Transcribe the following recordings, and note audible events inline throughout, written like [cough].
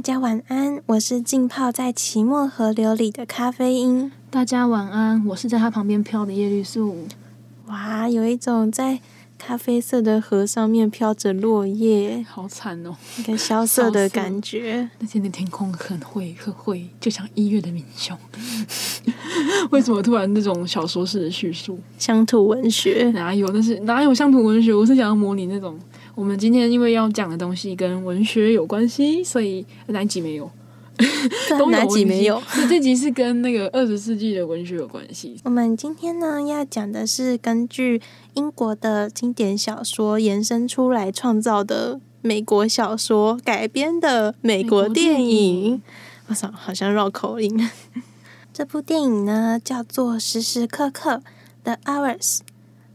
大家晚安，我是浸泡在奇末河流里的咖啡因。大家晚安，我是在它旁边飘的叶绿素。哇，有一种在咖啡色的河上面飘着落叶，好惨哦，一个萧瑟的感觉。[laughs] 那天的天空很灰，很灰，就像一月的明雄。[laughs] 为什么突然那种小说式的叙述？乡土文学哪有？那是哪有乡土文学？我是想要模拟那种。我们今天因为要讲的东西跟文学有关系，所以哪一集没有？都 [laughs] 哪集没有？[laughs] 这集是跟那个 [laughs] 二十世纪的文学有关系。我们今天呢要讲的是根据英国的经典小说延伸出来创造的美国小说改编的美国电影。我操，好像绕口令。这部电影呢叫做《时时刻刻》（The Hours）。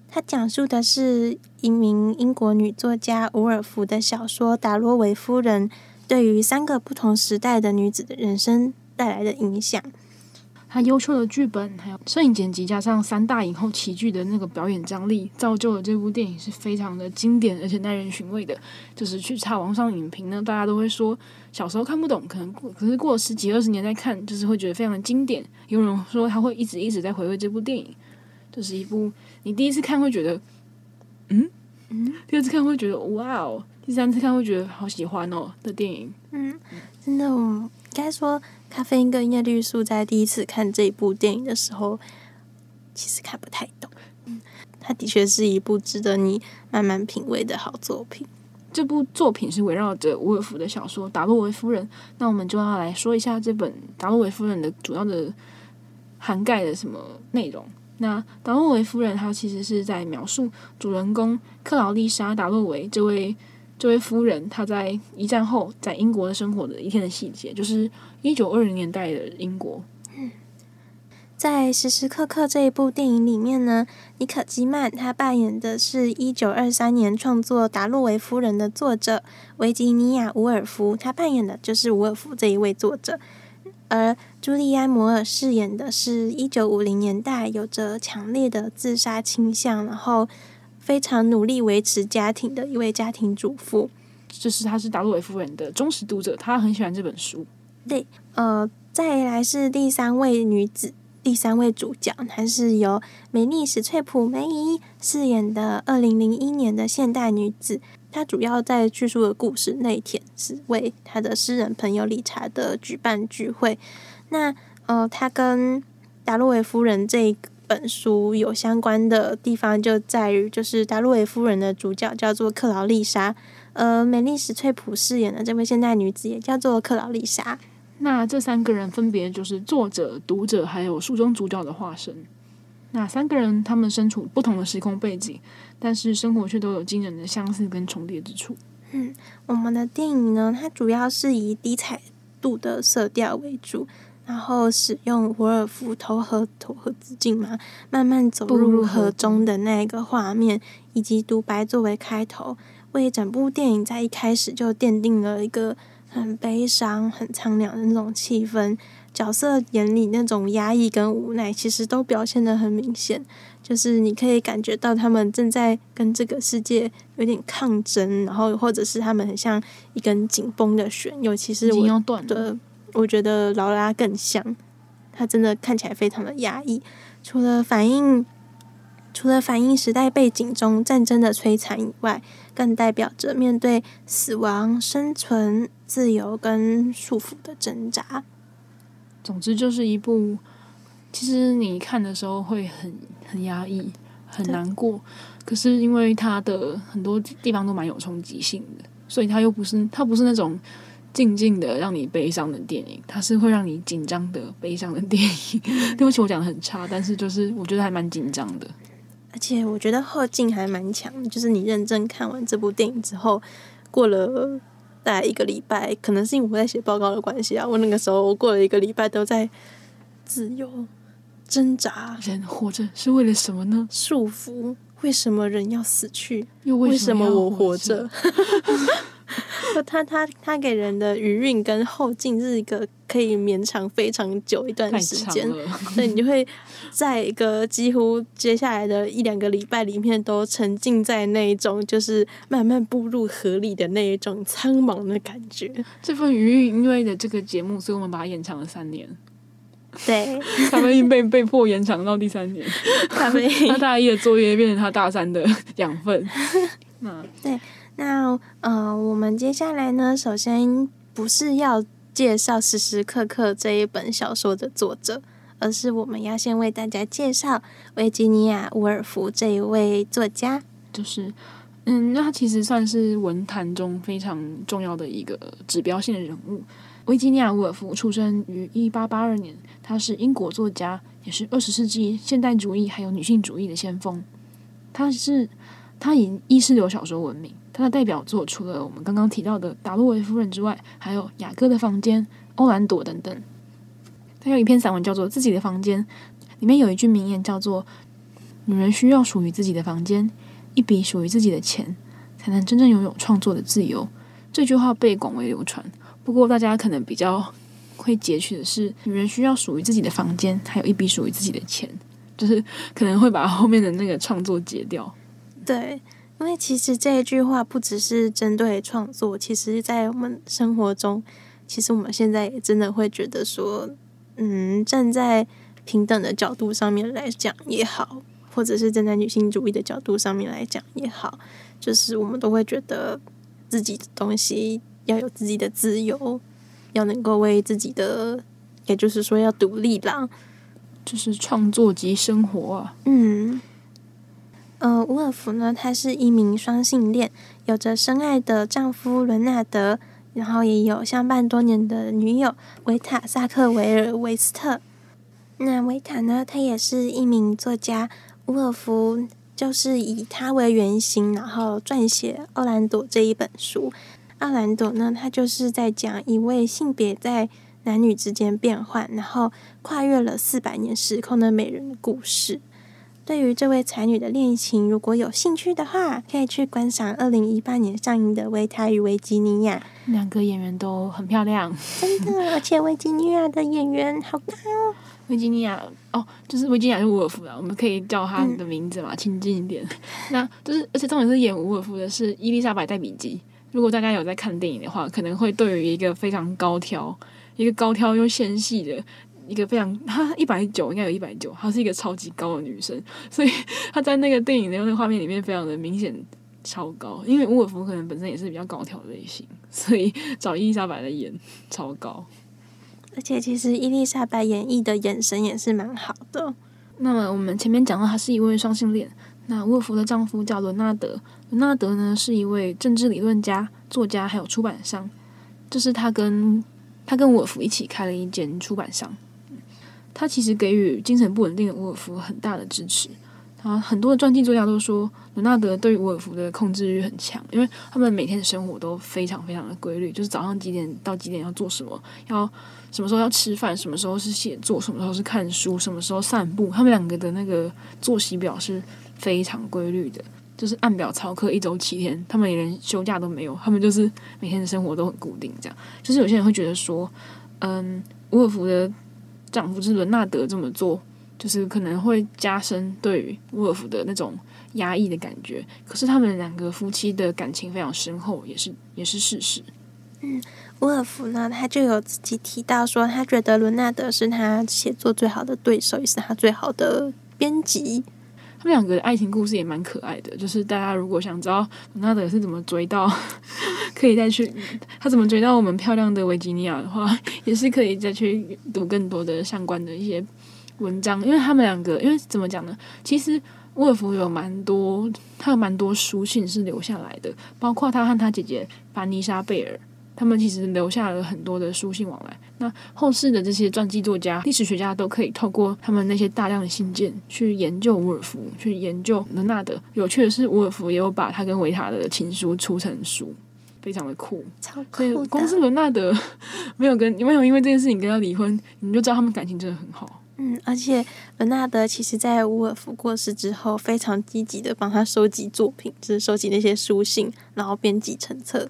它讲述的是一名英国女作家伍尔芙的小说《达洛维夫人》对于三个不同时代的女子的人生带来的影响。她优秀的剧本，还有摄影剪辑，加上三大影后齐聚的那个表演张力，造就了这部电影是非常的经典，而且耐人寻味的。就是去查网上影评呢，大家都会说小时候看不懂，可能过可是过了十几二十年再看，就是会觉得非常的经典。有人说他会一直一直在回味这部电影。就是一部你第一次看会觉得，嗯嗯，第二次看会觉得哇哦，第三次看会觉得好喜欢哦的电影。嗯，真的，我应该说，咖啡因跟叶绿素在第一次看这一部电影的时候，其实看不太懂。嗯，它的确是一部值得你慢慢品味的好作品。这部作品是围绕着伍尔夫的小说《达洛维夫人》，那我们就要来说一下这本《达洛维夫人》的主要的涵盖的什么内容。那达洛维夫人，她其实是在描述主人公克劳丽莎·达洛维这位这位夫人，她在一战后在英国的生活的一天的细节，就是一九二零年代的英国。在时时刻刻这一部电影里面呢，妮可基曼她扮演的是一九二三年创作《达洛维夫人》的作者维吉尼亚·伍尔夫，她扮演的就是伍尔夫这一位作者。而朱莉安·摩尔饰演的是一九五零年代有着强烈的自杀倾向，然后非常努力维持家庭的一位家庭主妇。就是她是达洛维夫人的忠实读者，她很喜欢这本书。对，呃，再来是第三位女子，第三位主角，她是由美丽史翠普梅姨饰演的二零零一年的现代女子。他主要在叙述的故事那一天是为他的诗人朋友理查德举办聚会。那呃，他跟达洛维夫人这本书有相关的地方就在于，就是达洛维夫人的主角叫做克劳丽莎，呃，美丽史翠普饰演的这位现代女子也叫做克劳丽莎。那这三个人分别就是作者、读者还有书中主角的化身。那三个人他们身处不同的时空背景。但是生活却都有惊人的相似跟重叠之处。嗯，我们的电影呢，它主要是以低彩度的色调为主，然后使用伍尔夫投河投河自尽嘛，慢慢走入河中的那个画面，以及独白作为开头，为整部电影在一开始就奠定了一个很悲伤、很苍凉的那种气氛。角色眼里那种压抑跟无奈，其实都表现的很明显。就是你可以感觉到他们正在跟这个世界有点抗争，然后或者是他们很像一根紧绷的弦，尤其是我的，我觉得劳拉更像，她真的看起来非常的压抑。除了反映，除了反映时代背景中战争的摧残以外，更代表着面对死亡、生存、自由跟束缚的挣扎。总之，就是一部。其实你看的时候会很很压抑，很难过。可是因为它的很多地方都蛮有冲击性的，所以它又不是它不是那种静静的让你悲伤的电影，它是会让你紧张的悲伤的电影。[laughs] 对不起，我讲的很差，但是就是我觉得还蛮紧张的。而且我觉得后劲还蛮强，就是你认真看完这部电影之后，过了大概一个礼拜，可能是因为我在写报告的关系啊，我那个时候我过了一个礼拜都在自由。挣扎，人活着是为了什么呢？束缚，为什么人要死去？又为什么我活着？[laughs] 他他他给人的余韵跟后劲是一个可以绵长非常久一段时间，所以你就会在一个几乎接下来的一两个礼拜里面都沉浸在那一种就是慢慢步入河里的那一种苍茫的感觉。这份余韵因为的这个节目，所以我们把它延长了三年。对，咖啡因被被迫延长到第三年，咖啡因他大一的作业变成他大三的养分。嗯，[laughs] 对，那呃，我们接下来呢，首先不是要介绍时时刻刻这一本小说的作者，而是我们要先为大家介绍维吉尼亚·伍尔夫这一位作家。就是，嗯，那他其实算是文坛中非常重要的一个指标性的人物。维吉尼亚·伍尔夫出生于一八八二年，他是英国作家，也是二十世纪现代主义还有女性主义的先锋。他是他以意识流小说闻名，他的代表作除了我们刚刚提到的《达洛维夫人》之外，还有《雅各的房间》《欧兰朵》等等。他有一篇散文叫做《自己的房间》，里面有一句名言叫做：“女人需要属于自己的房间，一笔属于自己的钱，才能真正拥有创作的自由。”这句话被广为流传。不过，大家可能比较会截取的是，女人需要属于自己的房间，还有一笔属于自己的钱，就是可能会把后面的那个创作截掉。对，因为其实这一句话不只是针对创作，其实在我们生活中，其实我们现在也真的会觉得说，嗯，站在平等的角度上面来讲也好，或者是站在女性主义的角度上面来讲也好，就是我们都会觉得自己的东西。要有自己的自由，要能够为自己的，也就是说要独立啦，就是创作及生活啊。嗯，呃，伍尔夫呢，他是一名双性恋，有着深爱的丈夫伦纳德，然后也有相伴多年的女友维塔·萨克维尔·维斯特。那维塔呢，他也是一名作家，伍尔夫就是以他为原型，然后撰写《奥兰朵》这一本书。奥兰朵呢，他就是在讲一位性别在男女之间变换，然后跨越了四百年时空的美人的故事。对于这位才女的恋情，如果有兴趣的话，可以去观赏二零一八年上映的《维塔与维吉尼亚》。两个演员都很漂亮，真的，而且维吉尼亚的演员好大哦。维吉尼亚哦，就是维吉尼亚是伍尔夫啊，我们可以叫她的名字嘛，亲、嗯、近一点。[laughs] 那就是，而且重点是演伍尔夫的是伊丽莎白戴比基。如果大家有在看电影的话，可能会对于一个非常高挑、一个高挑又纤细的一个非常，[laughs] 她一百九应该有一百九，她是一个超级高的女生，[laughs] 所以她在那个电影的那个画面里面非常的明显超高。因为伍尔夫可能本身也是比较高挑的类型，[laughs] 所以找伊丽莎白来演超高。而且其实伊丽莎白演绎的眼神也是蛮好的。那么我们前面讲到，她是一位双性恋。那沃尔夫的丈夫叫伦纳德，伦纳德呢是一位政治理论家、作家，还有出版商。这、就是他跟他跟沃尔夫一起开了一间出版商。他其实给予精神不稳定的沃尔夫很大的支持。他很多的传记作家都说，伦纳德对于伍尔夫的控制欲很强，因为他们每天的生活都非常非常的规律，就是早上几点到几点要做什么，要什么时候要吃饭，什么时候是写作，什么时候是看书，什么时候散步。他们两个的那个作息表是。非常规律的，就是按表操课，一周七天，他们连休假都没有，他们就是每天的生活都很固定，这样。就是有些人会觉得说，嗯，沃尔夫的丈夫就是伦纳德这么做，就是可能会加深对于沃尔夫的那种压抑的感觉。可是他们两个夫妻的感情非常深厚，也是也是事实。嗯，沃尔夫呢，他就有自己提到说，他觉得伦纳德是他写作最好的对手，也是他最好的编辑。他们两个的爱情故事也蛮可爱的，就是大家如果想知道伦纳德是怎么追到，[laughs] 可以再去他怎么追到我们漂亮的维吉尼亚的话，[laughs] 也是可以再去读更多的相关的一些文章。因为他们两个，因为怎么讲呢？其实沃尔夫有蛮多，他有蛮多书信是留下来的，包括他和他姐姐凡妮莎贝尔。他们其实留下了很多的书信往来。那后世的这些传记作家、历史学家都可以透过他们那些大量的信件去研究伍尔夫，去研究伦纳德。有趣的是，伍尔夫也有把他跟维塔的情书出成书，非常的酷。超酷的！光是伦纳德没有跟没有因为这件事情跟他离婚，你就知道他们感情真的很好。嗯，而且伦纳德其实在伍尔夫过世之后，非常积极的帮他收集作品，就是收集那些书信，然后编辑成册。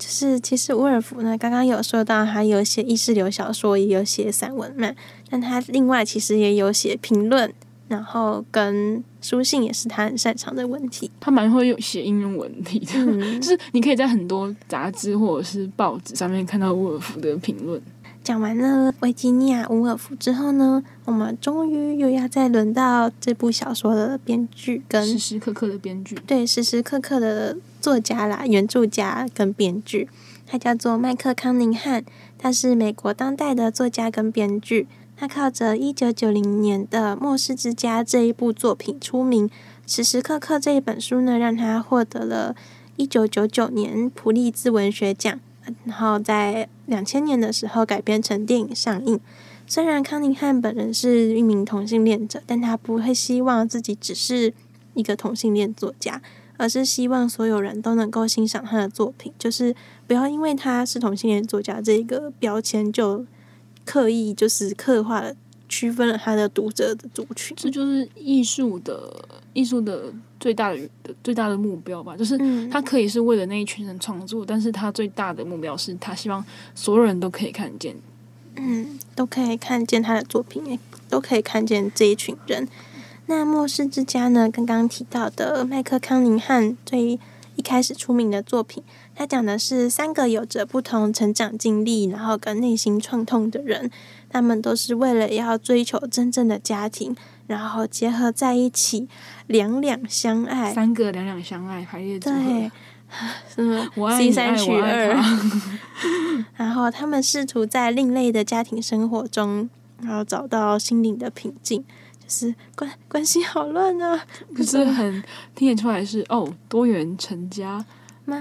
就是其实伍尔夫呢，刚刚有说到他有写意识流小说，也有写散文嘛，但他另外其实也有写评论，然后跟书信也是他很擅长的问题。他蛮会用写应用文体的，嗯、[laughs] 就是你可以在很多杂志或者是报纸上面看到伍尔夫的评论。讲完了维吉尼亚·伍尔夫之后呢，我们终于又要再轮到这部小说的编剧跟时时刻刻的编剧，对，时时刻刻的作家啦，原著家跟编剧，他叫做麦克康宁汉，他是美国当代的作家跟编剧，他靠着一九九零年的《末世之家》这一部作品出名，《时时刻刻》这一本书呢，让他获得了一九九九年普利兹文学奖。然后在两千年的时候改编成电影上映。虽然康宁汉本人是一名同性恋者，但他不会希望自己只是一个同性恋作家，而是希望所有人都能够欣赏他的作品，就是不要因为他是同性恋作家这个标签就刻意就是刻画了。区分了他的读者的族群，这就是艺术的艺术的最大的最大的目标吧。就是他可以是为了那一群人创作，嗯，但是他最大的目标是他希望所有人都可以看见，嗯，都可以看见他的作品，也都可以看见这一群人。那《末世之家》呢？刚刚提到的麦克康宁汉最一开始出名的作品，他讲的是三个有着不同成长经历，然后跟内心创痛的人。他们都是为了要追求真正的家庭，然后结合在一起，两两相爱。三个两两相爱，排列组合。[laughs] 对，什么？我爱你，三取二。然后他们试图在另类的家庭生活中，然后找到心灵的平静。就是关关系好乱啊，不是很听得出来是哦，多元成家吗？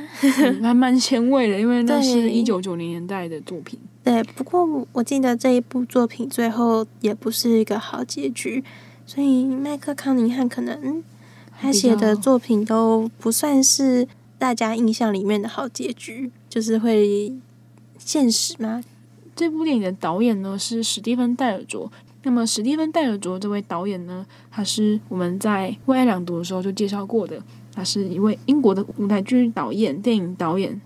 蛮蛮前卫的，因为那是一九九零年代的作品。对，不过我记得这一部作品最后也不是一个好结局，所以麦克康宁汉可能他写的作品都不算是大家印象里面的好结局，就是会现实吗？这部电影的导演呢是史蒂芬戴尔卓，那么史蒂芬戴尔卓这位导演呢，他是我们在《为爱两读》的时候就介绍过的，他是一位英国的舞台剧导演、电影导演。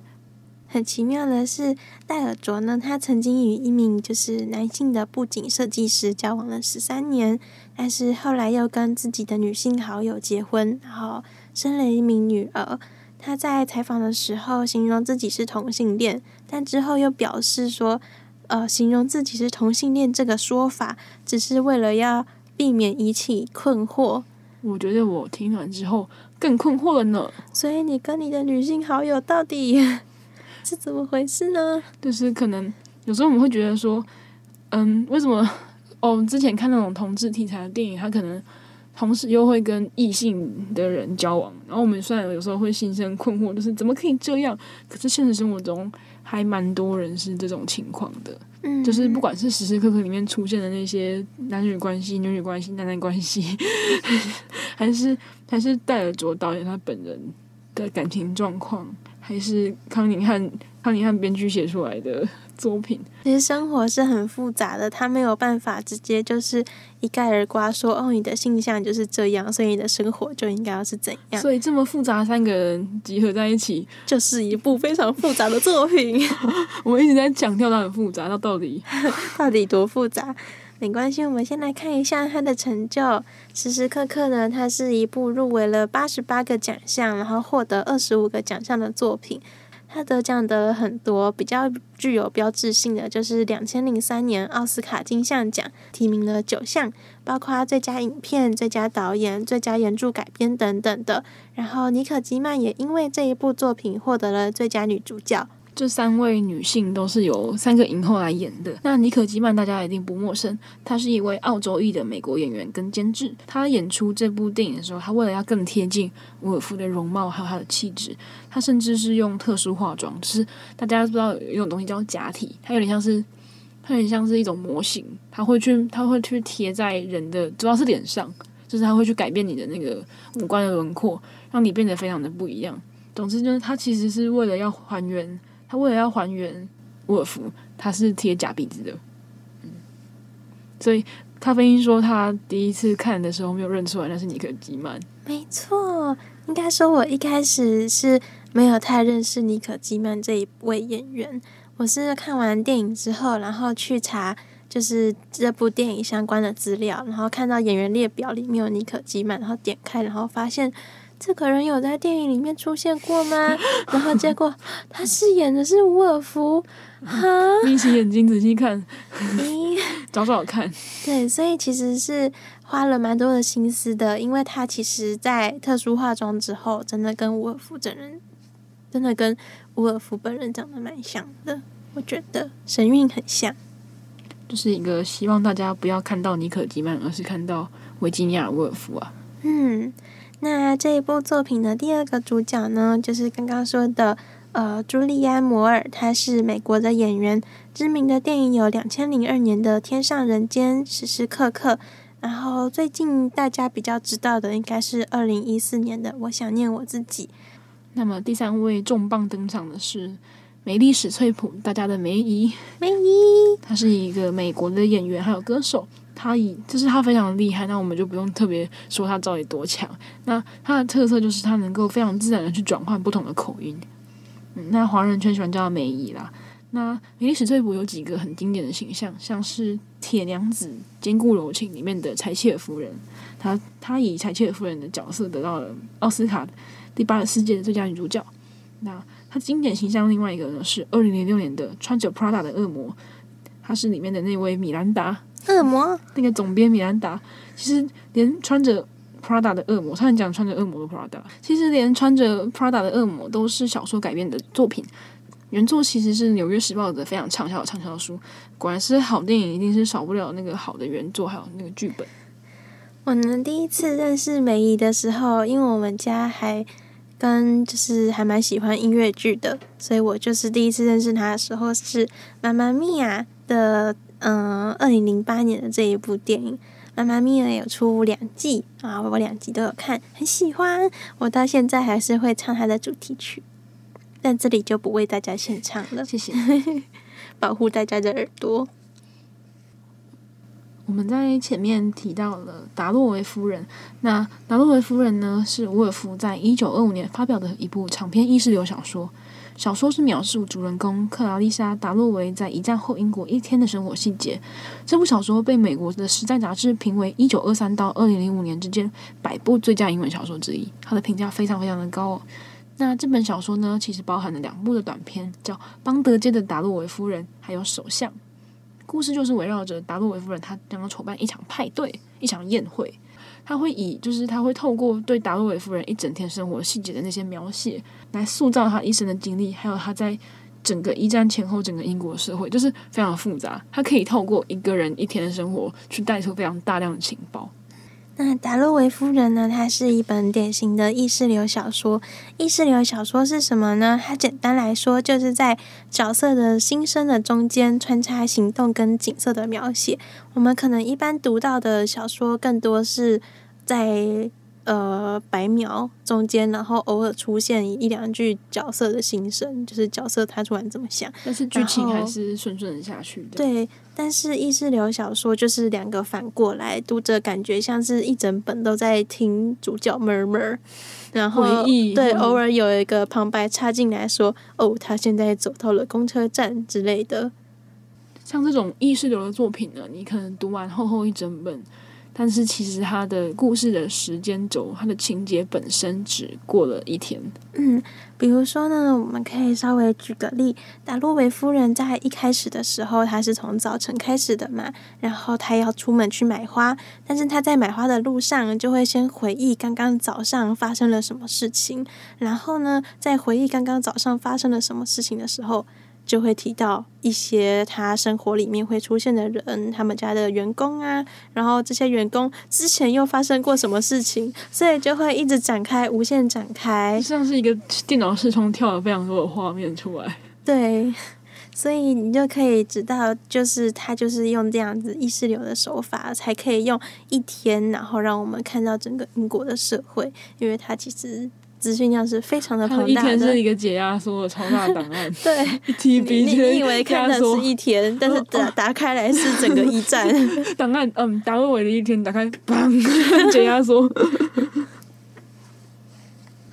很奇妙的是，戴尔卓呢，他曾经与一名就是男性的布景设计师交往了十三年，但是后来又跟自己的女性好友结婚，然后生了一名女儿。他在采访的时候形容自己是同性恋，但之后又表示说，呃，形容自己是同性恋这个说法，只是为了要避免引起困惑。我觉得我听完之后更困惑了呢。所以你跟你的女性好友到底？是怎么回事呢？就是可能有时候我们会觉得说，嗯，为什么哦？之前看那种同志题材的电影，他可能同时又会跟异性的人交往，然后我们虽然有时候会心生困惑，就是怎么可以这样？可是现实生活中还蛮多人是这种情况的，嗯，就是不管是时时刻刻里面出现的那些男女关系、女女关系、男男关系，[laughs] 还是还是戴尔卓导演他本人的感情状况。还是康宁汉康宁汉编剧写出来的作品。其实生活是很复杂的，他没有办法直接就是一概而瓜说哦，你的性向就是这样，所以你的生活就应该要是怎样。所以这么复杂三个人集合在一起，就是一部非常复杂的作品。[laughs] 我们一直在强调它很复杂，那到底 [laughs] 到底多复杂？没关系，我们先来看一下他的成就。时时刻刻呢，它是一部入围了八十八个奖项，然后获得二十五个奖项的作品。他得奖的很多，比较具有标志性的就是两千零三年奥斯卡金像奖提名了九项，包括最佳影片、最佳导演、最佳原著改编等等的。然后妮可基曼也因为这一部作品获得了最佳女主角。这三位女性都是由三个影后来演的。那妮可基曼大家一定不陌生，她是一位澳洲裔的美国演员跟监制。她演出这部电影的时候，她为了要更贴近伍尔夫的容貌还有她的气质，她甚至是用特殊化妆，就是大家知道有一种东西叫假体，它有点像是，它有点像是一种模型，它会去，它会去贴在人的主要是脸上，就是它会去改变你的那个五官的轮廓，让你变得非常的不一样。总之就是，它其实是为了要还原。他为了要还原沃尔夫，他是贴假鼻子的，嗯，所以咖啡因说他第一次看的时候没有认出来那是尼可基曼。没错，应该说我一开始是没有太认识尼可基曼这一位演员。我是看完电影之后，然后去查就是这部电影相关的资料，然后看到演员列表里面有尼可基曼，然后点开，然后发现这个人有在电影里面出现过吗？[laughs] 然后结果他饰演的是伍尔夫，哈，眯起眼睛仔细看，咦 [laughs] 找找看。对，所以其实是花了蛮多的心思的，因为他其实在特殊化妆之后，真的跟伍尔夫真人。真的跟伍尔夫本人长得蛮像的，我觉得神韵很像。就是一个希望大家不要看到尼可基曼，而是看到维吉尼亚·伍尔夫啊。嗯，那这一部作品的第二个主角呢，就是刚刚说的呃，朱莉安·摩尔，她是美国的演员，知名的电影有两千零二年的《天上人间》、时时刻刻，然后最近大家比较知道的应该是二零一四年的《我想念我自己》。那么第三位重磅登场的是梅丽史翠普，大家的梅姨。梅姨，她是一个美国的演员还有歌手，她以就是她非常厉害，那我们就不用特别说她到底多强。那她的特色就是她能够非常自然的去转换不同的口音。嗯，那华人圈喜欢叫她梅姨啦。那梅莉史翠普有几个很经典的形象，像是《铁娘子》《坚固柔情》里面的柴切尔夫人，她她以柴切尔夫人的角色得到了奥斯卡。第八十四届的最佳女主角，那她经典形象另外一个呢是二零零六年的穿着 Prada 的恶魔，她是里面的那位米兰达恶魔，那个总编米兰达。其实连穿着 Prada 的恶魔，他很讲穿着恶魔的 Prada，其实连穿着 Prada 的恶魔都是小说改编的作品，原作其实是《纽约时报》的非常畅销的畅销书。果然是好电影，一定是少不了那个好的原作，还有那个剧本。我呢第一次认识梅姨的时候，因为我们家还。跟就是还蛮喜欢音乐剧的，所以我就是第一次认识她的时候是《妈妈咪呀》的，嗯，二零零八年的这一部电影，《妈妈咪呀》有出两季啊，我两集都有看，很喜欢，我到现在还是会唱它的主题曲，但这里就不为大家献唱了，[laughs] 谢谢，保护大家的耳朵。我们在前面提到了达洛维夫人，那达洛维夫人呢，是伍尔夫在一九二五年发表的一部长篇意识流小说。小说是描述主人公克劳丽莎·达洛维在一战后英国一天的生活细节。这部小说被美国的《时代》杂志评为一九二三到二零零五年之间百部最佳英文小说之一，它的评价非常非常的高哦。那这本小说呢，其实包含了两部的短篇，叫《邦德街的达洛维夫人》还有《首相》。故事就是围绕着达洛维夫人，她将要筹办一场派对，一场宴会。他会以，就是他会透过对达洛维夫人一整天生活细节的那些描写，来塑造她一生的经历，还有她在整个一战前后整个英国社会，就是非常复杂。他可以透过一个人一天的生活，去带出非常大量的情报。那达洛维夫人呢？它是一本典型的意识流小说。意识流小说是什么呢？它简单来说，就是在角色的心声的中间穿插行动跟景色的描写。我们可能一般读到的小说，更多是在。呃，白描中间，然后偶尔出现一两句角色的心声，就是角色他突然怎么想。但是剧情还是顺顺的下去的。对，但是意识流小说就是两个反过来，读者感觉像是一整本都在听主角 murmur，然后对，偶尔有一个旁白插进来说：“哦，他现在走到了公车站之类的。”像这种意识流的作品呢，你可能读完厚厚一整本。但是其实他的故事的时间轴，他的情节本身只过了一天。嗯，比如说呢，我们可以稍微举个例，达洛维夫人在一开始的时候，她是从早晨开始的嘛，然后她要出门去买花，但是她在买花的路上就会先回忆刚刚早上发生了什么事情，然后呢，在回忆刚刚早上发生了什么事情的时候。就会提到一些他生活里面会出现的人，他们家的员工啊，然后这些员工之前又发生过什么事情，所以就会一直展开，无限展开，像是一个电脑视窗跳了非常多的画面出来。[laughs] 对，所以你就可以知道，就是他就是用这样子意识流的手法，才可以用一天，然后让我们看到整个英国的社会，因为他其实。资讯量是非常的庞大的。一天是一个解压缩的超大档案。[laughs] 对，你你以为看的是一天，但是打打开来是整个一站 [laughs] 档案。嗯，达洛维的一天打开，砰，[laughs] 解压缩。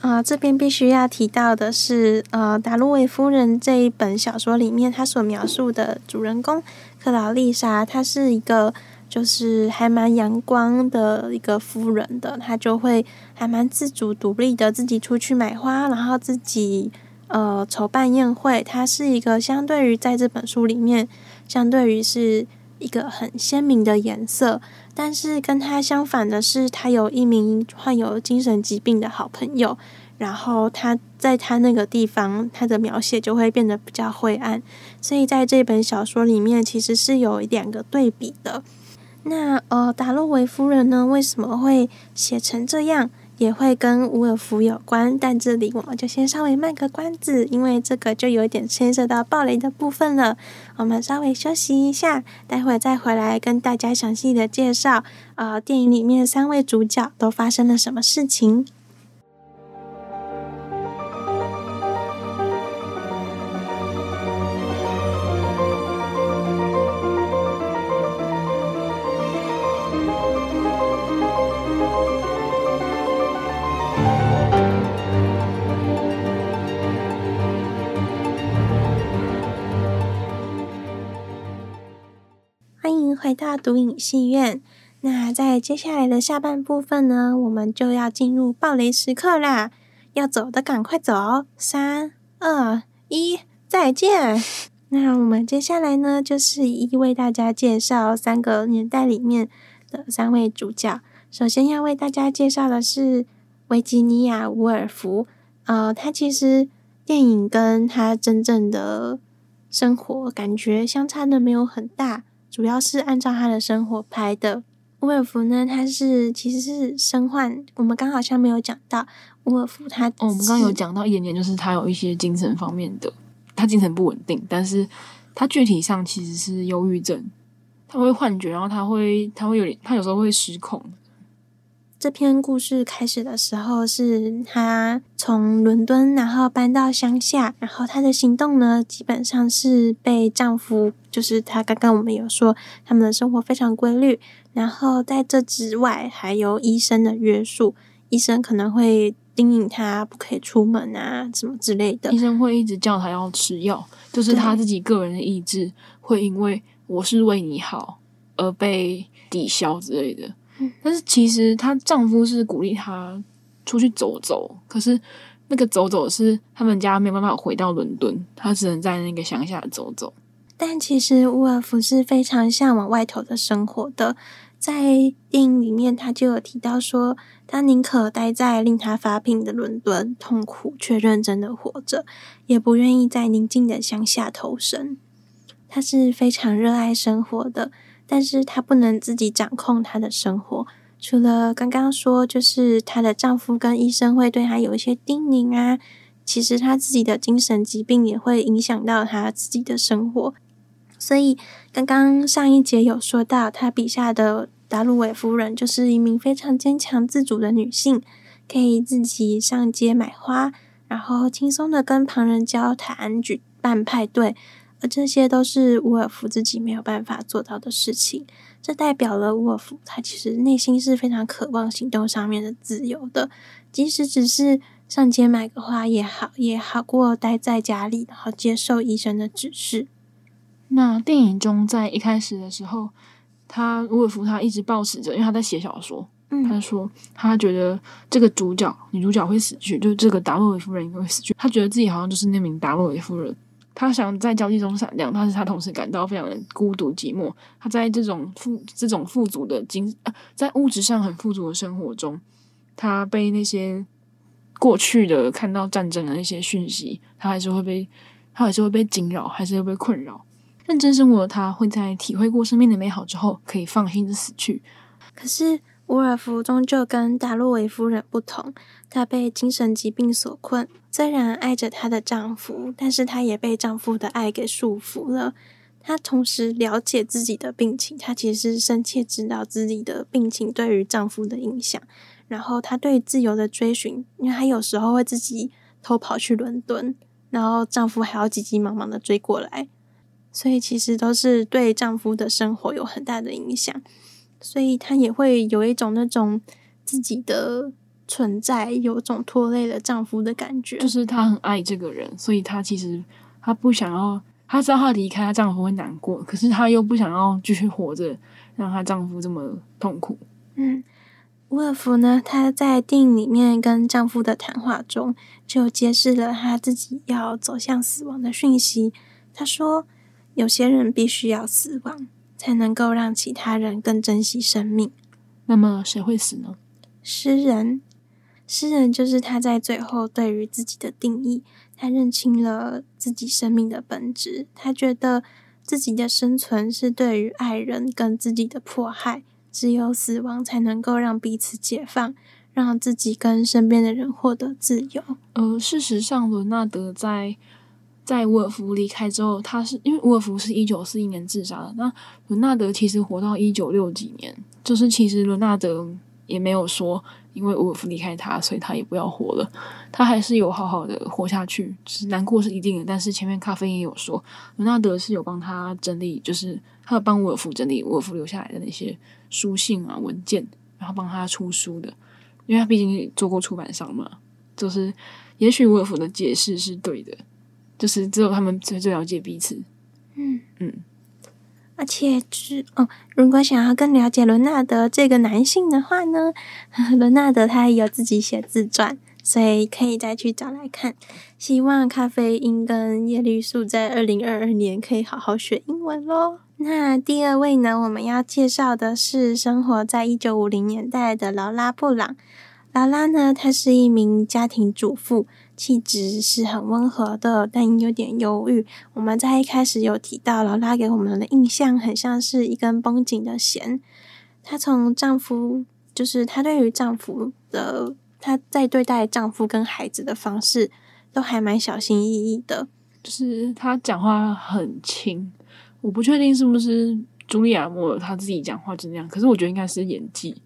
啊、呃，这边必须要提到的是，呃，《达洛维夫人》这一本小说里面，他所描述的主人公克劳丽莎，她是一个就是还蛮阳光的一个夫人的，她就会还蛮自主独立的，自己出去买花，然后自己呃筹办宴会。她是一个相对于在这本书里面，相对于是一个很鲜明的颜色。但是跟她相反的是，她有一名患有精神疾病的好朋友，然后她在她那个地方，她的描写就会变得比较灰暗。所以在这本小说里面，其实是有两个对比的。那呃，达洛维夫人呢，为什么会写成这样？也会跟伍尔夫有关，但这里我们就先稍微卖个关子，因为这个就有点牵涉到暴雷的部分了。我们稍微休息一下，待会再回来跟大家详细的介绍，呃，电影里面三位主角都发生了什么事情。回到读影戏院，那在接下来的下半部分呢，我们就要进入暴雷时刻啦！要走的赶快走，三二一，再见！那我们接下来呢，就是一一为大家介绍三个年代里面的三位主角。首先要为大家介绍的是维吉尼亚·伍尔夫，呃，他其实电影跟他真正的生活感觉相差的没有很大。主要是按照他的生活拍的。伍尔夫呢，他是其实是身患，我们刚好像没有讲到伍尔夫他。哦，我们刚刚有讲到一点点，就是他有一些精神方面的，他精神不稳定，但是他具体上其实是忧郁症，他会幻觉，然后他会他会有点，他有时候会失控。这篇故事开始的时候是她从伦敦，然后搬到乡下，然后她的行动呢，基本上是被丈夫，就是她刚刚我们有说，他们的生活非常规律，然后在这之外还有医生的约束，医生可能会叮咛她不可以出门啊，什么之类的。医生会一直叫她要吃药，就是她自己个人的意志会因为我是为你好而被抵消之类的。但是其实她丈夫是鼓励她出去走走，可是那个走走是他们家没有办法回到伦敦，她只能在那个乡下走走。但其实沃尔夫是非常向往外头的生活的，在电影里面他就有提到说，他宁可待在令他发病的伦敦，痛苦却认真的活着，也不愿意在宁静的乡下投身。他是非常热爱生活的。但是她不能自己掌控她的生活，除了刚刚说，就是她的丈夫跟医生会对她有一些叮咛啊，其实她自己的精神疾病也会影响到她自己的生活。所以刚刚上一节有说到，她笔下的达鲁韦夫人就是一名非常坚强自主的女性，可以自己上街买花，然后轻松的跟旁人交谈，举办派对。而这些都是伍尔夫自己没有办法做到的事情，这代表了伍尔夫他其实内心是非常渴望行动上面的自由的，即使只是上街买个花也好，也好过待在家里，然后接受医生的指示。那电影中在一开始的时候，他伍尔夫他一直抱持着，因为他在写小说，嗯，他说他觉得这个主角女主角会死去，就是这个达洛维夫人应该会死去，他觉得自己好像就是那名达洛维夫人。他想在交际中闪亮，但是他同时感到非常的孤独寂寞。他在这种富这种富足的经呃，在物质上很富足的生活中，他被那些过去的看到战争的那些讯息，他还是会被他还是会被惊扰，还是会被困扰。认真生活的他会在体会过生命的美好之后，可以放心的死去。可是。伍尔夫终究跟达洛维夫人不同，她被精神疾病所困。虽然爱着她的丈夫，但是她也被丈夫的爱给束缚了。她同时了解自己的病情，她其实深切知道自己的病情对于丈夫的影响。然后她对自由的追寻，因为她有时候会自己偷跑去伦敦，然后丈夫还要急急忙忙的追过来，所以其实都是对丈夫的生活有很大的影响。所以她也会有一种那种自己的存在有种拖累了丈夫的感觉。就是她很爱这个人，所以她其实她不想要，她知道她离开她丈夫会难过，可是她又不想要继续活着，让她丈夫这么痛苦。嗯。沃尔夫呢，她在电影里面跟丈夫的谈话中，就揭示了她自己要走向死亡的讯息。她说：“有些人必须要死亡，才能够让其他人更珍惜生命。”那么谁会死呢？诗人，诗人就是他在最后对于自己的定义，他认清了自己生命的本质。他觉得自己的生存是对于爱人跟自己的迫害。只有死亡才能够让彼此解放，让自己跟身边的人获得自由。呃，事实上，伦纳德在在伍尔夫离开之后，他是因为伍尔夫是一九四一年自杀的，那伦纳德其实活到一九六几年，就是其实伦纳德也没有说因为伍尔夫离开他，所以他也不要活了，他还是有好好的活下去。就是难过是一定的，但是前面咖啡也有说，伦纳德是有帮他整理，就是他有帮伍尔夫整理伍尔夫留下来的那些。书信啊，文件，然后帮他出书的，因为他毕竟做过出版商嘛。就是，也许伍尔夫的解释是对的，就是只有他们最最了解彼此。嗯嗯，而且是哦，如果想要更了解伦纳德这个男性的话呢，[laughs] 伦纳德他也有自己写自传，所以可以再去找来看。希望咖啡因跟叶绿素在二零二二年可以好好学英文喽。那第二位呢，我们要介绍的是生活在一九五零年代的劳拉·布朗。劳拉呢，她是一名家庭主妇，气质是很温和的，但有点忧郁。我们在一开始有提到，劳拉给我们的印象很像是一根绷紧的弦。她从丈夫，就是她对于丈夫的，她在对待丈夫跟孩子的方式，都还蛮小心翼翼的，就是她讲话很轻。我不确定是不是茱莉亚·莫尔她自己讲话就那样，可是我觉得应该是演技，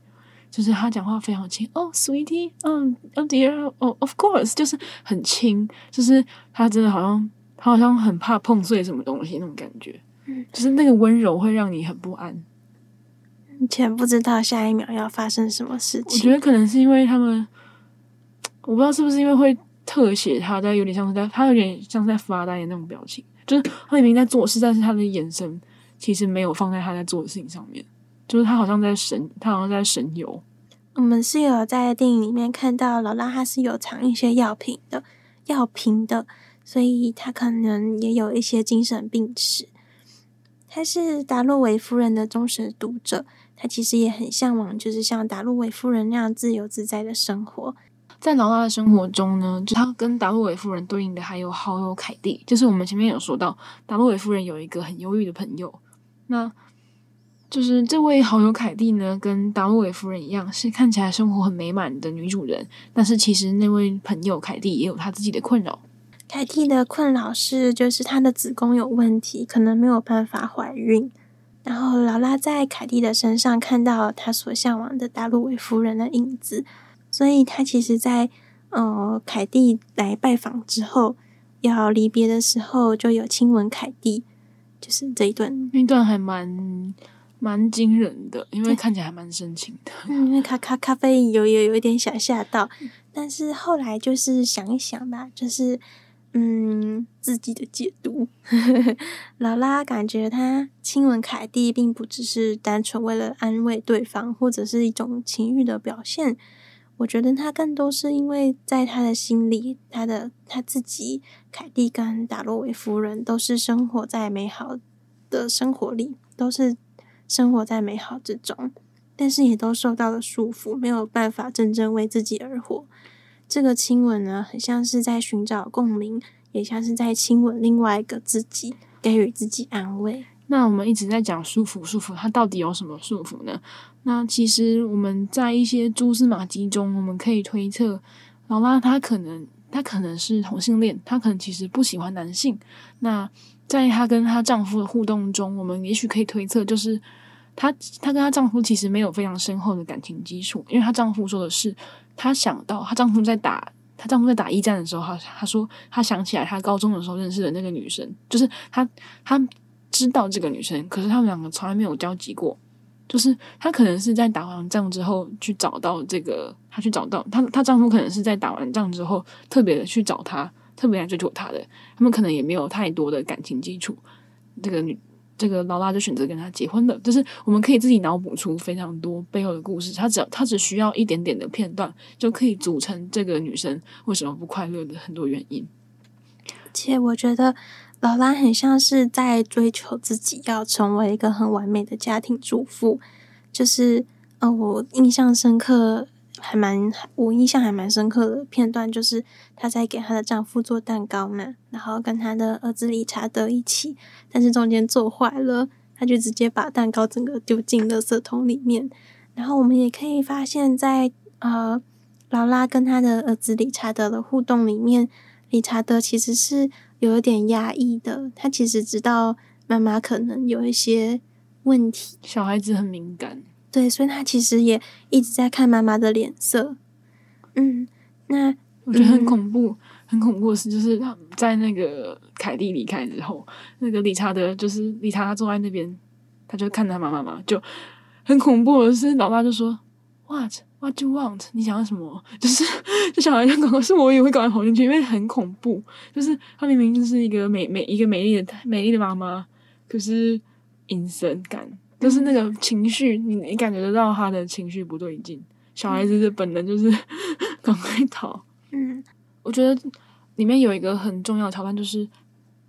就是他讲话非常轻。哦，sweetie，嗯，oh dear，哦，of course，就是很轻，就是他真的好像他好像很怕碰碎什么东西那种感觉，嗯就是那个温柔会让你很不安，且不知道下一秒要发生什么事情。我觉得可能是因为他们，我不知道是不是因为会特写他在有点像是在他有点像是在发呆的那种表情。就是他明明在做事，但是他的眼神其实没有放在他在做的事情上面。就是他好像在神，他好像在神游。我们是有在电影里面看到劳拉，他是有藏一些药品的，药品的，所以他可能也有一些精神病史。他是达洛维夫人的忠实读者，他其实也很向往，就是像达洛维夫人那样自由自在的生活。在劳拉的生活中呢，就他跟达洛维夫人对应的还有好友凯蒂。就是我们前面有说到，达洛维夫人有一个很忧郁的朋友，那就是这位好友凯蒂呢，跟达洛维夫人一样，是看起来生活很美满的女主人。但是其实那位朋友凯蒂也有她自己的困扰。凯蒂的困扰是，就是她的子宫有问题，可能没有办法怀孕。然后劳拉在凯蒂的身上看到她所向往的达洛维夫人的影子。所以她其实在，在呃凯蒂来拜访之后，要离别的时候，就有亲吻凯蒂，就是这一段，那段还蛮蛮惊人的，因为看起来还蛮深情的。嗯，因为咖咖咖啡有有有一点小吓到，但是后来就是想一想吧，就是嗯自己的解读。[laughs] 劳拉感觉他亲吻凯蒂，并不只是单纯为了安慰对方，或者是一种情欲的表现。我觉得他更多是因为在他的心里，他的他自己，凯蒂跟达洛维夫人都是生活在美好的生活里，都是生活在美好之中，但是也都受到了束缚，没有办法真正为自己而活。这个亲吻呢，很像是在寻找共鸣，也像是在亲吻另外一个自己，给予自己安慰。那我们一直在讲束缚，束缚，它到底有什么束缚呢？那其实我们在一些蛛丝马迹中，我们可以推测，劳拉她可能她可能是同性恋，她可能其实不喜欢男性。那在她跟她丈夫的互动中，我们也许可以推测，就是她她跟她丈夫其实没有非常深厚的感情基础，因为她丈夫说的是，她想到她丈夫在打她丈夫在打一战的时候，她她说她想起来她高中的时候认识的那个女生，就是她她知道这个女生，可是他们两个从来没有交集过。就是她可能是在打完仗之后去找到这个，她去找到她，她丈夫可能是在打完仗之后特别的去找她，特别来追求她的。他们可能也没有太多的感情基础。这个女，这个劳拉就选择跟他结婚了。就是我们可以自己脑补出非常多背后的故事。她只要她只需要一点点的片段，就可以组成这个女生为什么不快乐的很多原因。且我觉得。劳拉很像是在追求自己要成为一个很完美的家庭主妇，就是呃，我印象深刻，还蛮我印象还蛮深刻的片段，就是她在给她的丈夫做蛋糕嘛，然后跟她的儿子理查德一起，但是中间做坏了，她就直接把蛋糕整个丢进垃圾桶里面。然后我们也可以发现在，在呃，劳拉跟她的儿子理查德的互动里面，理查德其实是。有一点压抑的，他其实知道妈妈可能有一些问题。小孩子很敏感，对，所以他其实也一直在看妈妈的脸色。嗯，那我觉得很恐怖，嗯、很恐怖的是，就是他在那个凯蒂离开之后，那个理查德就是理查他坐在那边，他就看他妈妈嘛，就很恐怖的是，老爸就说：“What？” What do you want？你想要什么？[laughs] 就是这小孩，刚刚是我也会赶快跑进去，因为很恐怖。就是他明明就是一个美美一个美丽的美丽的妈妈，可是阴森感，就是那个情绪，你你感觉得到他的情绪不对劲。小孩子的本能就是 [laughs] 赶快逃。嗯，我觉得里面有一个很重要的桥段，就是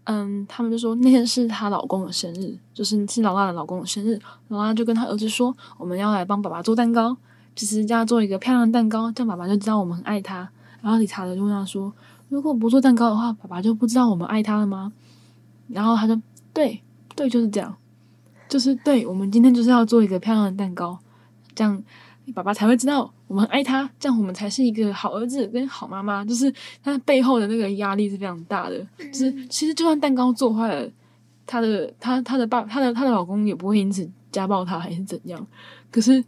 嗯，他们就说那天是她老公的生日，就是是劳拉的老公的生日，劳拉就跟他儿子说，我们要来帮爸爸做蛋糕。就是要做一个漂亮的蛋糕，这样爸爸就知道我们很爱他。然后理查德就问他说：“如果不做蛋糕的话，爸爸就不知道我们爱他了吗？”然后他说：“对，对，就是这样，就是对，我们今天就是要做一个漂亮的蛋糕，这样爸爸才会知道我们爱他，这样我们才是一个好儿子跟好妈妈。就是他背后的那个压力是非常大的。就是其实就算蛋糕做坏了，他的他他的爸他的他的老公也不会因此家暴他还是怎样。可是。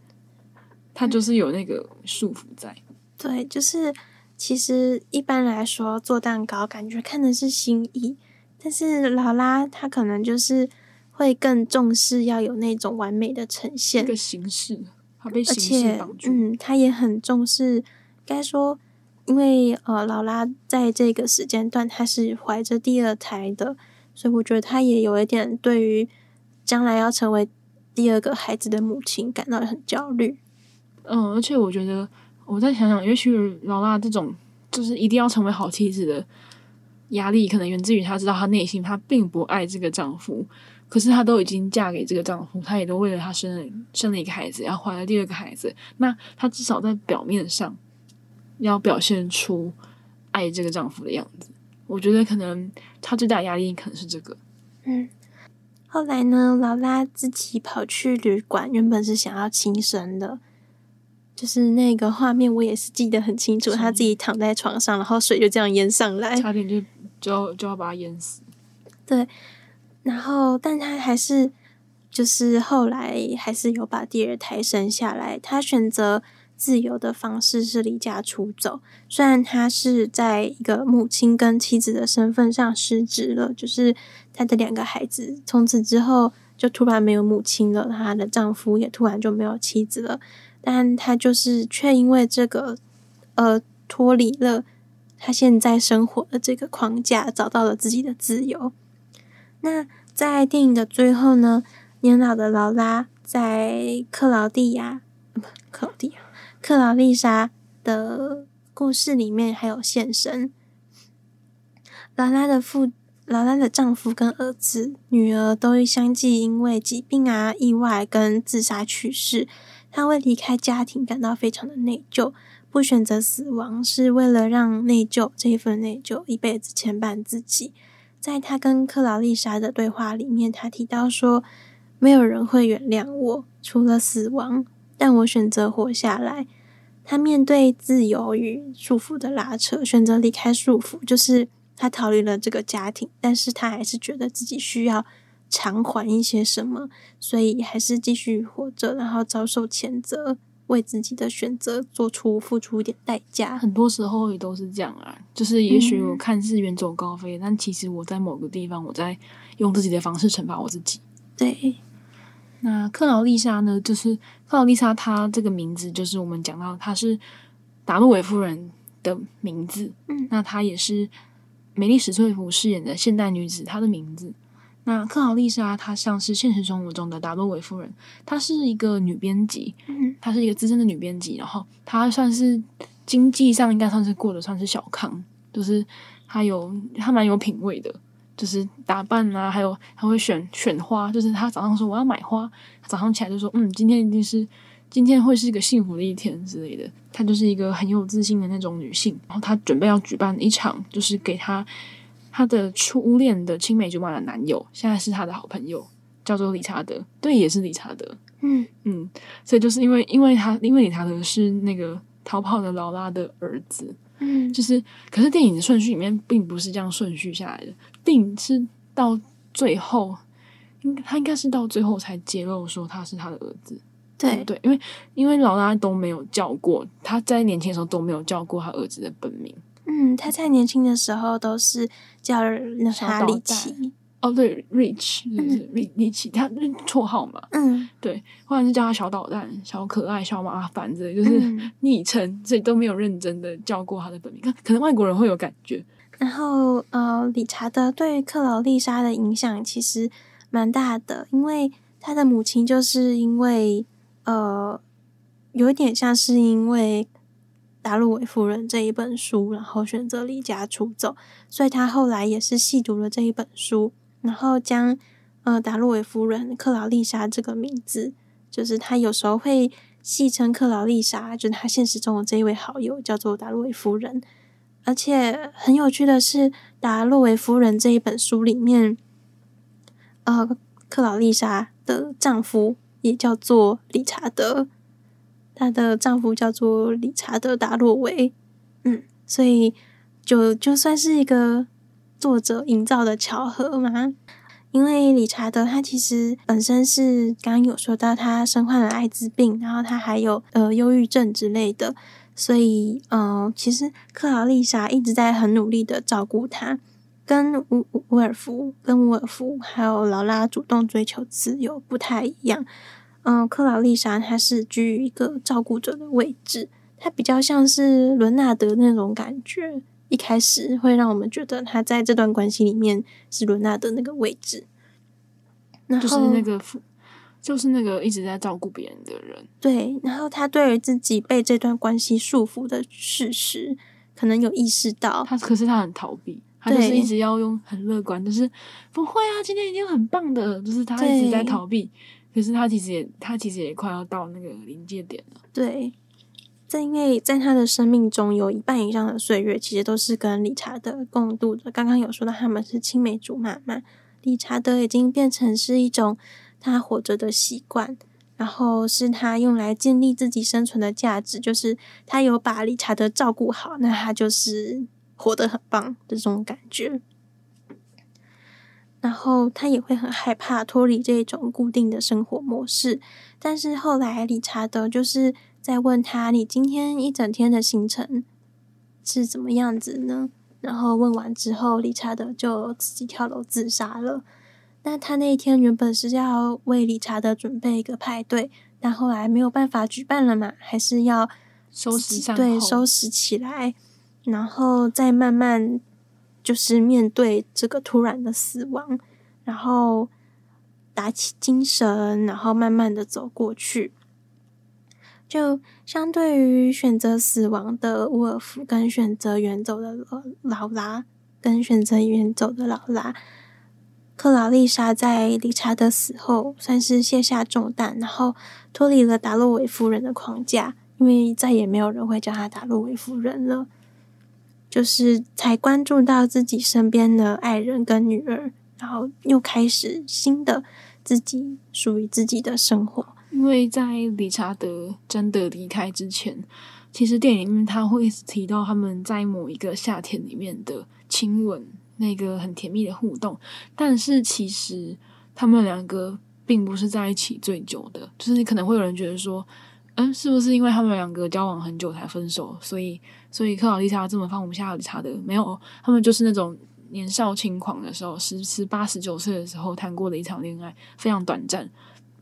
他就是有那个束缚在，对，就是其实一般来说做蛋糕，感觉看的是心意，但是劳拉她可能就是会更重视要有那种完美的呈现，一个形式，她被形式绑住。嗯，他也很重视，该说，因为呃，劳拉在这个时间段她是怀着第二胎的，所以我觉得她也有一点对于将来要成为第二个孩子的母亲感到很焦虑。嗯，而且我觉得，我再想想，也许劳拉这种就是一定要成为好妻子的压力，可能源自于她知道她内心她并不爱这个丈夫，可是她都已经嫁给这个丈夫，她也都为了他生了生了一个孩子，然后怀了第二个孩子，那她至少在表面上要表现出爱这个丈夫的样子。我觉得可能她最大的压力可能是这个。嗯，后来呢，劳拉自己跑去旅馆，原本是想要轻生的。就是那个画面，我也是记得很清楚。他自己躺在床上，然后水就这样淹上来，差点就就要就要把他淹死。对，然后但他还是就是后来还是有把第二胎生下来。他选择自由的方式是离家出走，虽然他是在一个母亲跟妻子的身份上失职了，就是他的两个孩子从此之后就突然没有母亲了，他的丈夫也突然就没有妻子了。但他就是却因为这个，呃，脱离了他现在生活的这个框架，找到了自己的自由。那在电影的最后呢，年老的劳拉在克劳蒂亚，不，克劳蒂亚，克劳丽莎的故事里面还有现身。劳拉的父，劳拉的丈夫跟儿子、女儿都相继因为疾病啊、意外跟自杀去世。他为离开家庭感到非常的内疚，不选择死亡是为了让内疚这一份内疚一辈子牵绊自己。在他跟克劳丽莎的对话里面，他提到说：“没有人会原谅我，除了死亡，但我选择活下来。”他面对自由与束缚的拉扯，选择离开束缚，就是他逃离了这个家庭，但是他还是觉得自己需要。偿还一些什么，所以还是继续活着，然后遭受谴责，为自己的选择做出付出一点代价。很多时候也都是这样啊，就是也许我看似远走高飞，嗯，但其实我在某个地方，我在用自己的方式惩罚我自己。对，那克劳丽莎呢？就是克劳丽莎，她这个名字就是我们讲到，她是达洛维夫人的名字。嗯，那她也是梅丽史翠普饰演的现代女子，她的名字。那克劳丽莎，她像是现实生活中的达洛维夫人，她是一个女编辑，嗯，她是一个资深的女编辑，然后她算是经济上应该算是过得算是小康，就是她有她蛮有品味的。就是打扮啊，还有她会选选花，就是她早上说我要买花，早上起来就说嗯，今天一定是今天会是一个幸福的一天之类的。她就是一个很有自信的那种女性。然后她准备要举办一场，就是给她她的初恋的青梅竹马的男友，现在是她的好朋友，叫做理查德，对，也是理查德。嗯嗯，所以就是因为因为他因为理查德是那个逃跑的劳拉的儿子。嗯，就是，可是电影的顺序里面并不是这样顺序下来的。电影是到最后，应他应该是到最后才揭露说他是他的儿子。对对，因为因为劳拉都没有叫过他在年轻的时候都没有叫过他儿子的本名。嗯，他在年轻的时候都是叫那哈里奇。哦，对，Rich 就是李李奇，他绰号嘛。嗯，对，或者是叫他小捣蛋、小可爱、小麻烦之类，就是昵称，所以都没有认真的叫过他的本名。可可能外国人会有感觉。然后，呃，理查德对克劳丽莎的影响其实蛮大的，因为他的母亲就是因为，呃，有一点像是因为《达洛维夫人》这一本书，然后选择离家出走，所以他后来也是细读了这一本书。然后将呃达洛维夫人克劳丽莎这个名字，就是他有时候会戏称克劳丽莎，就是他现实中的这一位好友叫做达洛维夫人。而且很有趣的是，《达洛维夫人》这一本书里面，呃，克劳丽莎的丈夫也叫做理查德，她的丈夫叫做理查德达洛维。嗯，所以就就算是一个。作者营造的巧合嘛，因为理查德他其实本身是刚刚有说到他身患了艾滋病，然后他还有呃忧郁症之类的，所以嗯、呃，其实克劳丽莎一直在很努力的照顾他，跟伍伍尔夫、跟伍尔夫还有劳拉主动追求自由不太一样。嗯、呃，克劳丽莎她是居于一个照顾者的位置，她比较像是伦纳德那种感觉。一开始会让我们觉得他在这段关系里面是伦纳德那个位置，然后就是那个就是那个一直在照顾别人的人。对，然后他对于自己被这段关系束缚的事实，可能有意识到。他可是他很逃避，他就是一直要用很乐观，就是不会啊，今天一定很棒的，就是他一直在逃避。可是他其实也他其实也快要到那个临界点了。对。在因为在他的生命中有一半以上的岁月，其实都是跟理查德共度的。刚刚有说到他们是青梅竹马嘛，理查德已经变成是一种他活着的习惯，然后是他用来建立自己生存的价值，就是他有把理查德照顾好，那他就是活得很棒的这种感觉。然后他也会很害怕脱离这种固定的生活模式，但是后来理查德就是。在问他，你今天一整天的行程是怎么样子呢？然后问完之后，理查德就自己跳楼自杀了。那他那一天原本是要为理查德准备一个派对，但后来没有办法举办了嘛，还是要收拾，对，收拾起来，然后再慢慢就是面对这个突然的死亡，然后打起精神，然后慢慢的走过去。就相对于选择死亡的沃尔夫，跟选择远走的劳拉，跟选择远走的劳拉，克劳丽莎在理查德死后算是卸下重担，然后脱离了达洛维夫人的框架，因为再也没有人会叫她达洛维夫人了，就是才关注到自己身边的爱人跟女儿，然后又开始新的自己属于自己的生活。因为在理查德真的离开之前，其实电影里面他会提到他们在某一个夏天里面的亲吻，那个很甜蜜的互动。但是其实他们两个并不是在一起最久的，就是你可能会有人觉得说，嗯，是不是因为他们两个交往很久才分手，所以所以克劳丽莎这么放不下理查德？没有，他们就是那种年少轻狂的时候，十十八十九岁的时候谈过的一场恋爱，非常短暂。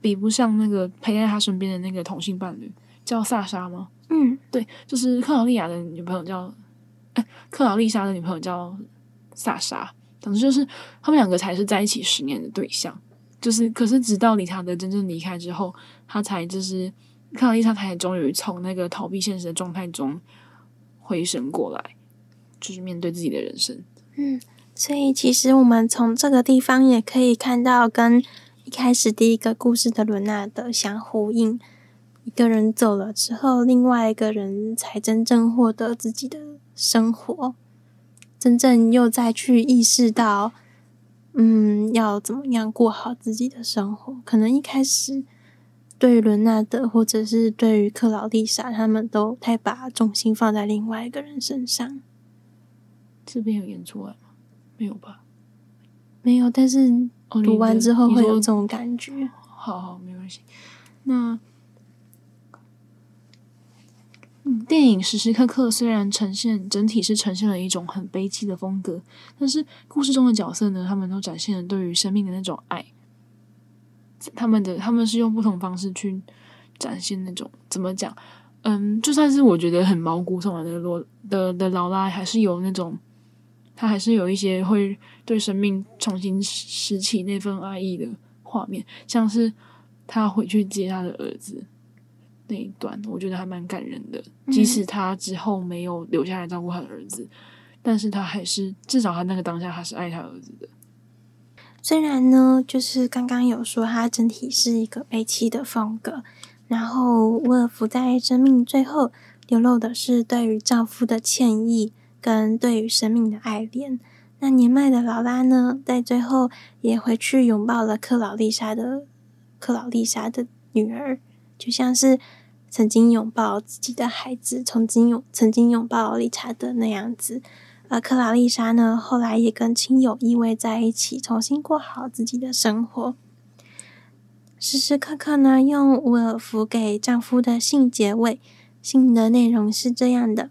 比不上那个陪在他身边的那个同性伴侣，叫萨莎吗？嗯，对，就是克劳利亚的女朋友叫，哎，克劳丽莎的女朋友叫萨莎。总之就是他们两个才是在一起十年的对象。就是，可是直到理查德真正离开之后，他才就是看到丽莎，他也终于从那个逃避现实的状态中回神过来，就是面对自己的人生。嗯，所以其实我们从这个地方也可以看到，跟一开始第一个故事的伦纳德相呼应。一个人走了之后，另外一个人才真正获得自己的生活，真正又再去意识到，嗯，要怎么样过好自己的生活。可能一开始对于伦纳德或者是对于克劳丽莎，他们都太把重心放在另外一个人身上。这边有演出来吗？没有吧？没有。但是读完之后会有这种感觉。哦、好好，没关系。那。电影时时刻刻虽然呈现整体是呈现了一种很悲凄的风格，但是故事中的角色呢，他们都展现了对于生命的那种爱。他们的他们是用不同方式去展现那种怎么讲？嗯，就算是我觉得很毛骨悚然的罗的的劳拉，还是有那种他还是有一些会对生命重新拾起那份爱意的画面，像是他回去接他的儿子。那一段我觉得还蛮感人的，即使他之后没有留下来照顾他的儿子，嗯，但是他还是至少他那个当下他是爱他儿子的。虽然呢，就是刚刚有说它整体是一个悲凄的风格，然后沃尔夫在生命最后流露的是对于丈夫的歉意跟对于生命的爱恋。那年迈的劳拉呢，在最后也回去拥抱了克劳丽莎的克劳丽莎的女儿。就像是曾经拥抱自己的孩子，曾经拥曾经拥抱理查德那样子，而克劳丽莎呢，后来也跟亲友依偎在一起，重新过好自己的生活。时时刻刻呢，用伍尔夫给丈夫的信结尾，信的内容是这样的：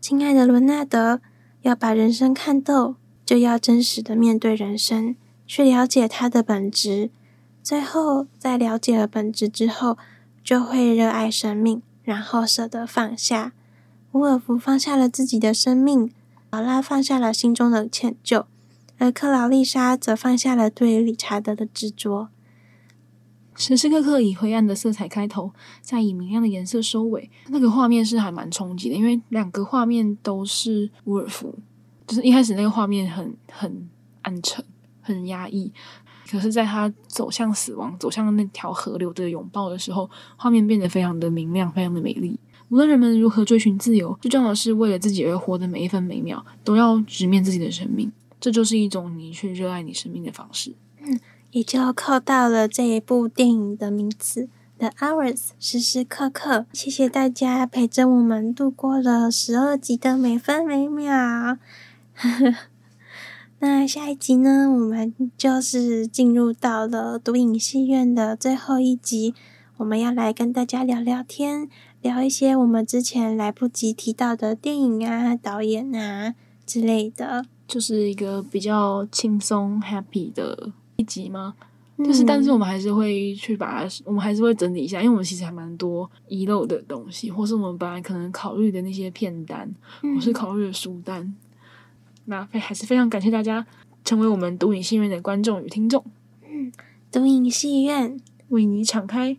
亲爱的伦纳德，要把人生看透，就要真实的面对人生，去了解它的本质。最后，在了解了本质之后。就会热爱生命，然后舍得放下。伍尔夫放下了自己的生命，劳拉放下了心中的歉疚，而克劳丽莎则放下了对于理查德的执着。时时刻刻以灰暗的色彩开头，再以明亮的颜色收尾。那个画面是还蛮冲击的，因为两个画面都是伍尔夫，就是一开始那个画面很很暗沉，很压抑。可是，在他走向死亡、走向那条河流的拥抱的时候，画面变得非常的明亮，非常的美丽。无论人们如何追寻自由，最重要的是为了自己而活的每一分每秒，都要直面自己的生命。这就是一种你去热爱你生命的方式。嗯，也就扣到了这一部电影的名字《The Hours》，时时刻刻。谢谢大家陪着我们度过了十二集的每分每秒。[laughs] 那下一集呢，我们就是进入到了读影戏院的最后一集，我们要来跟大家聊聊天，聊一些我们之前来不及提到的电影啊、导演啊之类的，就是一个比较轻松 happy 的一集吗？就是，但是我们还是会去把它，我们还是会整理一下，因为我们其实还蛮多遗漏的东西，或是我们本来可能考虑的那些片单，或是考虑的书单。那非还是非常感谢大家成为我们读影戏院的观众与听众。嗯，读影戏院为你敞开